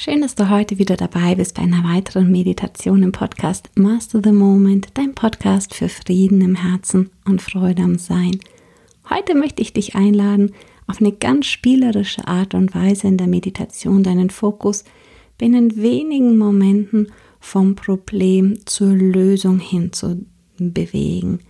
Schön, dass du heute wieder dabei bist bei einer weiteren Meditation im Podcast Master the Moment, dein Podcast für Frieden im Herzen und Freude am Sein. Heute möchte ich dich einladen, auf eine ganz spielerische Art und Weise in der Meditation deinen Fokus binnen wenigen Momenten vom Problem zur Lösung hin zu bewegen.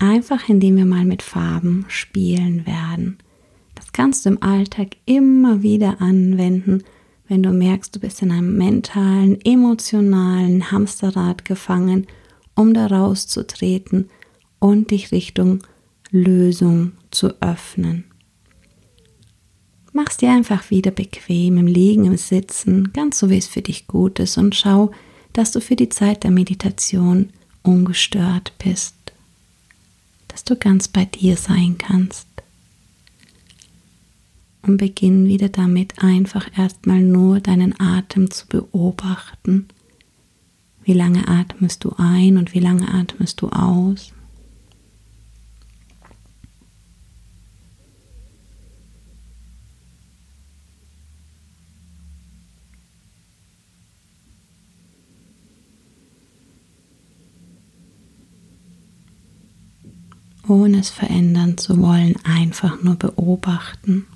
Einfach indem wir mal mit Farben spielen werden. Das kannst du im Alltag immer wieder anwenden wenn du merkst, du bist in einem mentalen, emotionalen Hamsterrad gefangen, um da rauszutreten und dich Richtung Lösung zu öffnen. Mach's dir einfach wieder bequem im Liegen, im Sitzen, ganz so wie es für dich gut ist und schau, dass du für die Zeit der Meditation ungestört bist, dass du ganz bei dir sein kannst und beginn wieder damit einfach erstmal nur deinen Atem zu beobachten. Wie lange atmest du ein und wie lange atmest du aus? ohne es verändern zu wollen, einfach nur beobachten.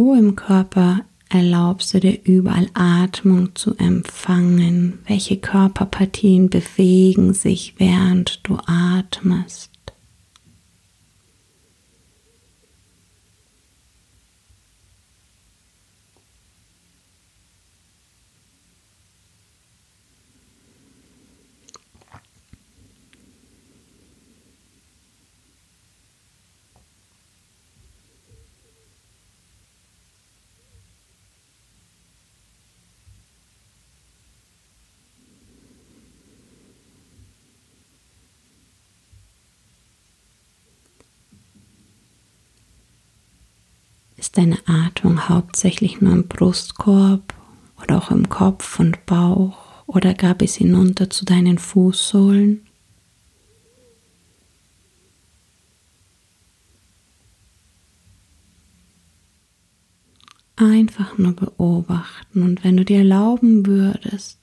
Wo im Körper erlaubst du dir überall Atmung zu empfangen? Welche Körperpartien bewegen sich, während du atmest? Ist deine Atmung hauptsächlich nur im Brustkorb oder auch im Kopf und Bauch oder gab es hinunter zu deinen Fußsohlen? Einfach nur beobachten und wenn du dir erlauben würdest,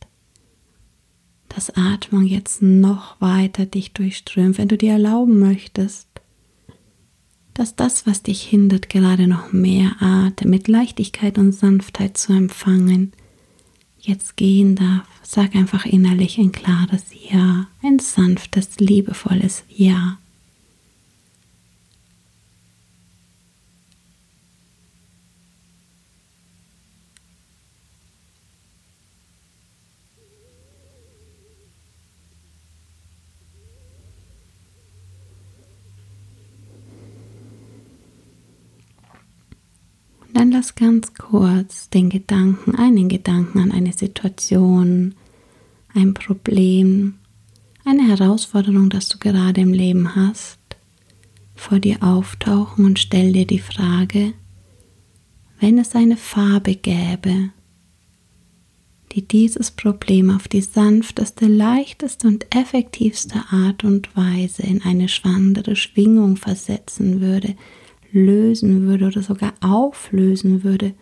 dass Atmung jetzt noch weiter dich durchströmt, wenn du dir erlauben möchtest, dass das, was dich hindert, gerade noch mehr Atem mit Leichtigkeit und Sanftheit zu empfangen, jetzt gehen darf. Sag einfach innerlich ein klares Ja, ein sanftes, liebevolles Ja. Lass ganz kurz den Gedanken, einen Gedanken an eine Situation, ein Problem, eine Herausforderung, das du gerade im Leben hast, vor dir auftauchen und stell dir die Frage, wenn es eine Farbe gäbe, die dieses Problem auf die sanfteste, leichteste und effektivste Art und Weise in eine schwangere Schwingung versetzen würde, lösen würde oder sogar auflösen würde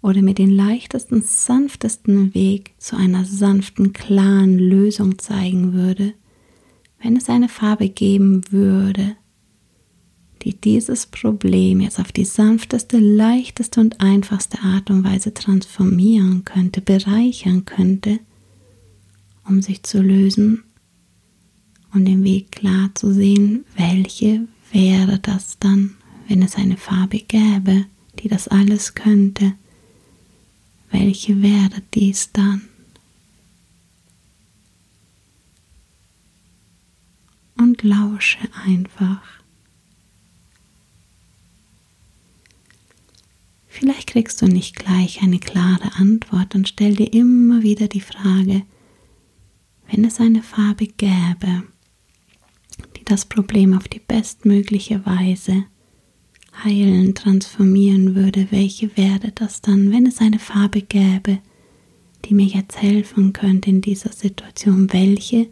oder mir den leichtesten, sanftesten Weg zu einer sanften, klaren Lösung zeigen würde, wenn es eine Farbe geben würde, die dieses Problem jetzt auf die sanfteste, leichteste und einfachste Art und Weise transformieren könnte, bereichern könnte, um sich zu lösen und den Weg klar zu sehen, welche wäre das dann? Wenn es eine Farbe gäbe, die das alles könnte, welche wäre dies dann? Und lausche einfach. Vielleicht kriegst du nicht gleich eine klare Antwort und stell dir immer wieder die Frage, wenn es eine Farbe gäbe, die das Problem auf die bestmögliche Weise heilen, transformieren würde, welche wäre das dann, wenn es eine Farbe gäbe, die mir jetzt helfen könnte in dieser Situation. Welche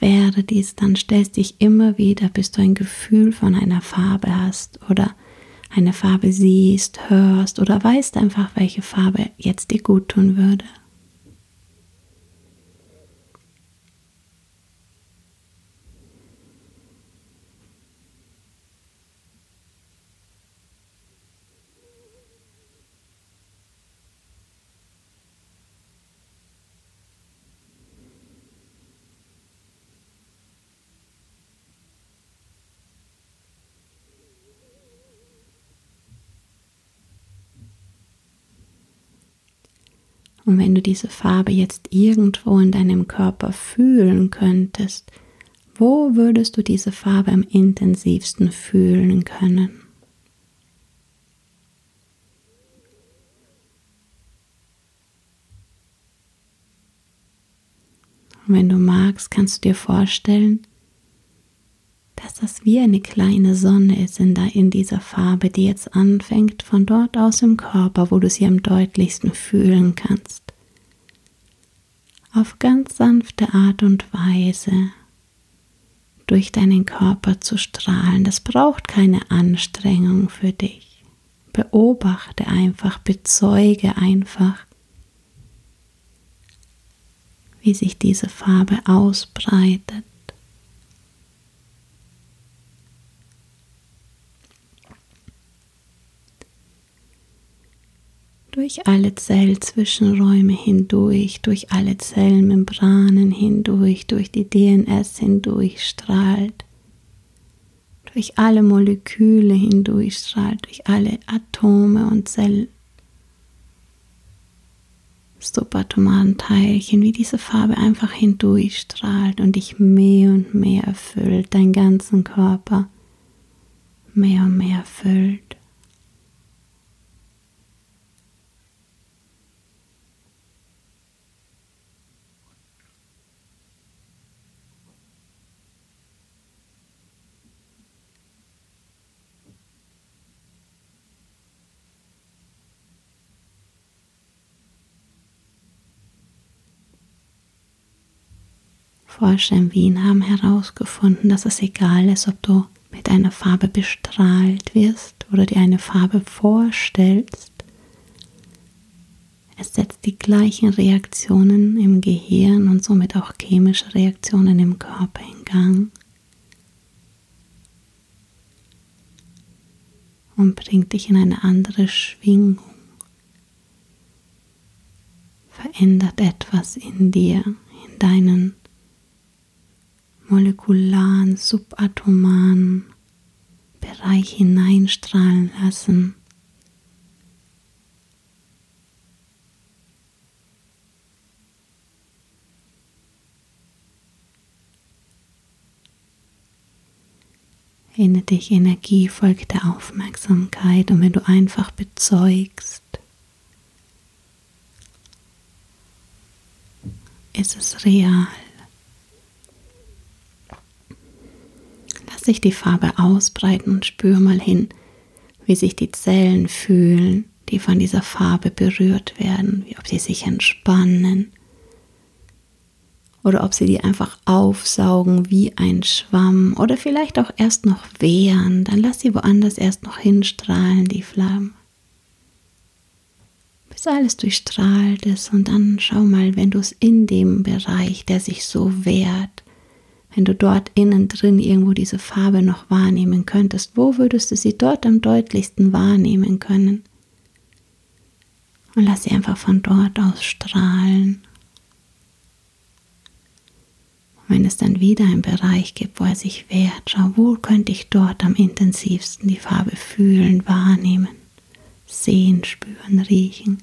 wäre dies? Dann stellst dich immer wieder, bis du ein Gefühl von einer Farbe hast oder eine Farbe siehst, hörst oder weißt einfach, welche Farbe jetzt dir gut tun würde. Und wenn du diese Farbe jetzt irgendwo in deinem Körper fühlen könntest, wo würdest du diese Farbe am intensivsten fühlen können? Und wenn du magst, kannst du dir vorstellen, dass das wie eine kleine Sonne ist in, da, in dieser Farbe, die jetzt anfängt von dort aus im Körper, wo du sie am deutlichsten fühlen kannst. Auf ganz sanfte Art und Weise durch deinen Körper zu strahlen. Das braucht keine Anstrengung für dich. Beobachte einfach, bezeuge einfach, wie sich diese Farbe ausbreitet. Durch alle Zellzwischenräume hindurch, durch alle Zellmembranen hindurch, durch die DNS hindurch strahlt, durch alle Moleküle hindurch strahlt, durch alle Atome und Zell subatomaren Teilchen, wie diese Farbe einfach hindurchstrahlt und dich mehr und mehr erfüllt, deinen ganzen Körper mehr und mehr erfüllt. Forscher in Wien haben herausgefunden, dass es egal ist, ob du mit einer Farbe bestrahlt wirst oder dir eine Farbe vorstellst. Es setzt die gleichen Reaktionen im Gehirn und somit auch chemische Reaktionen im Körper in Gang und bringt dich in eine andere Schwingung, verändert etwas in dir, in deinen molekularen, subatomaren Bereich hineinstrahlen lassen. Erinnere dich, Energie folgt der Aufmerksamkeit und wenn du einfach bezeugst, ist es real. Sich die Farbe ausbreiten und spür mal hin, wie sich die Zellen fühlen, die von dieser Farbe berührt werden, wie ob sie sich entspannen oder ob sie die einfach aufsaugen wie ein Schwamm oder vielleicht auch erst noch wehren, dann lass sie woanders erst noch hinstrahlen, die Flammen. Bis alles durchstrahlt ist und dann schau mal, wenn du es in dem Bereich, der sich so wehrt, wenn du dort innen drin irgendwo diese Farbe noch wahrnehmen könntest, wo würdest du sie dort am deutlichsten wahrnehmen können? Und lass sie einfach von dort aus strahlen. Und wenn es dann wieder einen Bereich gibt, wo er sich wehrt, schau, wo könnte ich dort am intensivsten die Farbe fühlen, wahrnehmen, sehen, spüren, riechen.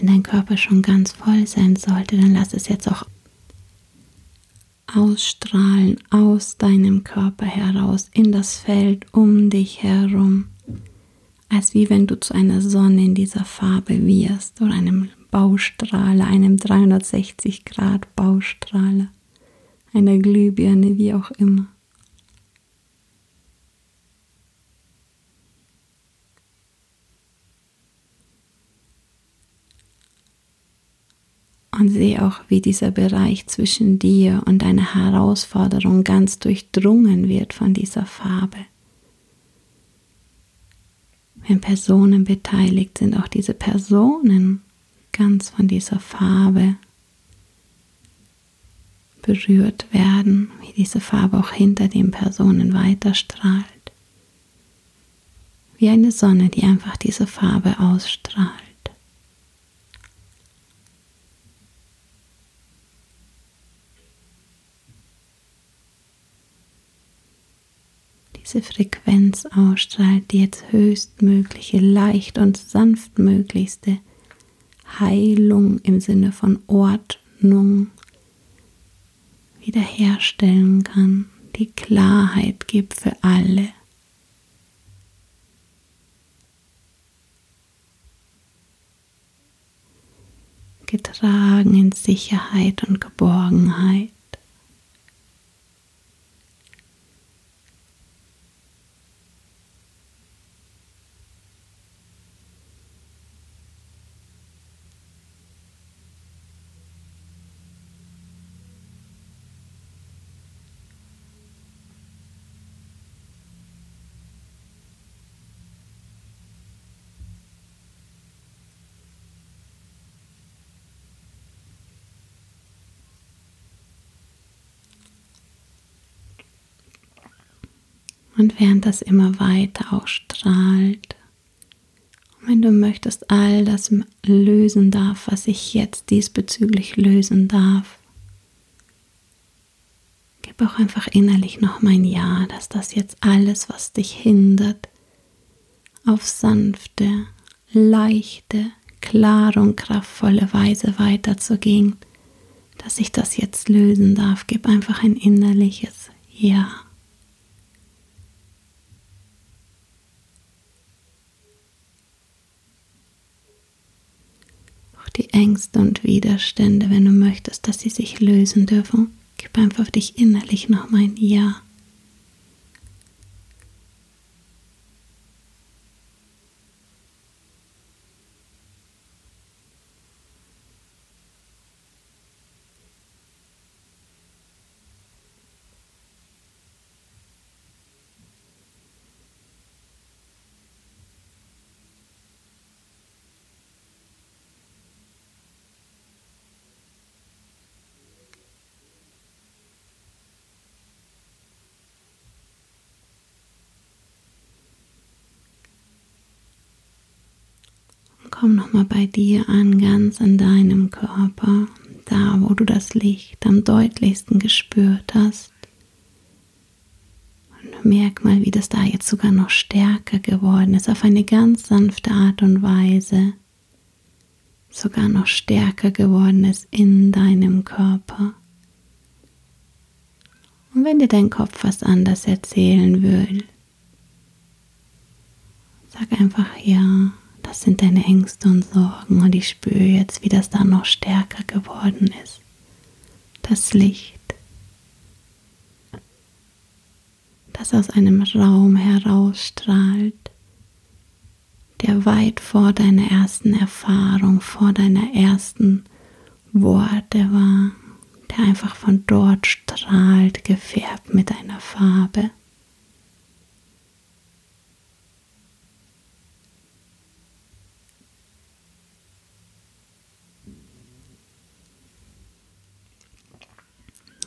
Wenn dein Körper schon ganz voll sein sollte, dann lass es jetzt auch ausstrahlen aus deinem Körper heraus in das Feld um dich herum, als wie wenn du zu einer Sonne in dieser Farbe wirst oder einem Baustrahler, einem 360 Grad Baustrahler, einer Glühbirne, wie auch immer. Und sehe auch, wie dieser Bereich zwischen dir und deiner Herausforderung ganz durchdrungen wird von dieser Farbe. Wenn Personen beteiligt sind, auch diese Personen ganz von dieser Farbe berührt werden, wie diese Farbe auch hinter den Personen weiterstrahlt. Wie eine Sonne, die einfach diese Farbe ausstrahlt. Diese Frequenz ausstrahlt, die jetzt höchstmögliche, leicht und sanftmöglichste Heilung im Sinne von Ordnung wiederherstellen kann, die Klarheit gibt für alle. Getragen in Sicherheit und Geborgenheit. Und während das immer weiter auch strahlt, und wenn du möchtest, all das lösen darf, was ich jetzt diesbezüglich lösen darf, gib auch einfach innerlich noch mein Ja, dass das jetzt alles, was dich hindert, auf sanfte, leichte, klare und kraftvolle Weise weiterzugehen, dass ich das jetzt lösen darf. Gib einfach ein innerliches Ja. Die Ängste und Widerstände, wenn du möchtest, dass sie sich lösen dürfen. Gib einfach auf dich innerlich noch mein Ja. Komm nochmal bei dir an, ganz in deinem Körper, da wo du das Licht am deutlichsten gespürt hast. Und merk mal, wie das da jetzt sogar noch stärker geworden ist, auf eine ganz sanfte Art und Weise. Sogar noch stärker geworden ist in deinem Körper. Und wenn dir dein Kopf was anders erzählen will, sag einfach ja. Das sind deine Ängste und Sorgen und ich spüre jetzt, wie das da noch stärker geworden ist. Das Licht, das aus einem Raum herausstrahlt, der weit vor deiner ersten Erfahrung, vor deiner ersten Worte war, der einfach von dort strahlt, gefärbt mit einer Farbe.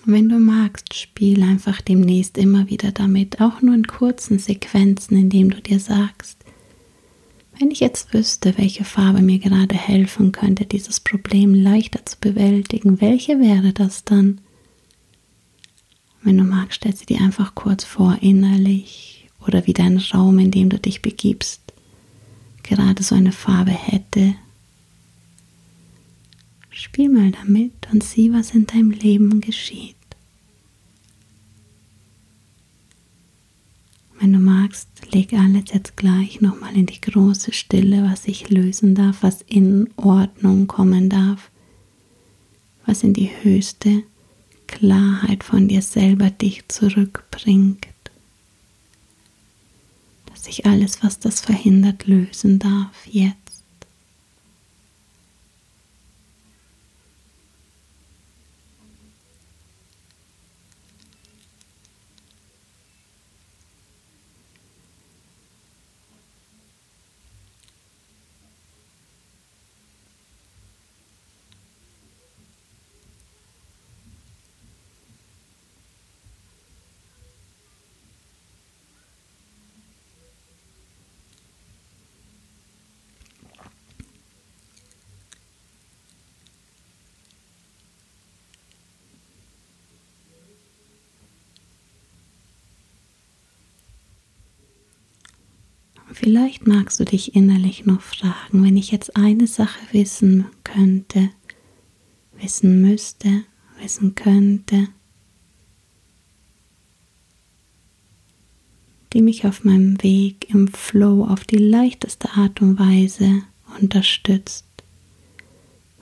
Wenn du magst, spiel einfach demnächst immer wieder damit, auch nur in kurzen Sequenzen, indem du dir sagst, wenn ich jetzt wüsste, welche Farbe mir gerade helfen könnte, dieses Problem leichter zu bewältigen, welche wäre das dann? Wenn du magst, stell sie dir einfach kurz vor, innerlich oder wie dein Raum, in dem du dich begibst, gerade so eine Farbe hätte. Spiel mal damit und sieh, was in deinem Leben geschieht. Wenn du magst, leg alles jetzt gleich nochmal in die große Stille, was sich lösen darf, was in Ordnung kommen darf, was in die höchste Klarheit von dir selber dich zurückbringt, dass sich alles, was das verhindert, lösen darf jetzt. Vielleicht magst du dich innerlich noch fragen, wenn ich jetzt eine Sache wissen könnte, wissen müsste, wissen könnte, die mich auf meinem Weg im Flow auf die leichteste Art und Weise unterstützt.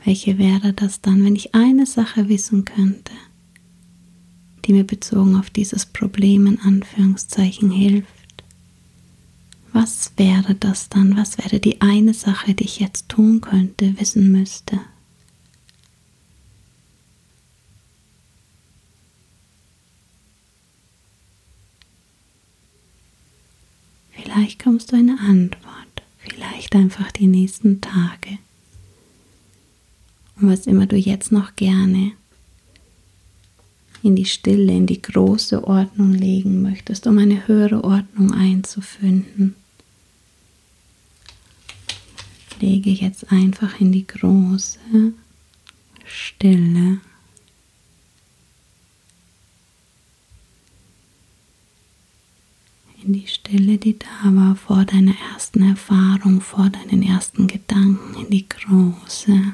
Welche wäre das dann, wenn ich eine Sache wissen könnte, die mir bezogen auf dieses Problem in Anführungszeichen hilft? Was wäre das dann? Was wäre die eine Sache, die ich jetzt tun könnte, wissen müsste? Vielleicht kommst du eine Antwort, vielleicht einfach die nächsten Tage. Und was immer du jetzt noch gerne in die Stille, in die große Ordnung legen möchtest, um eine höhere Ordnung einzufinden lege jetzt einfach in die große Stille. In die Stille, die da war vor deiner ersten Erfahrung, vor deinen ersten Gedanken, in die große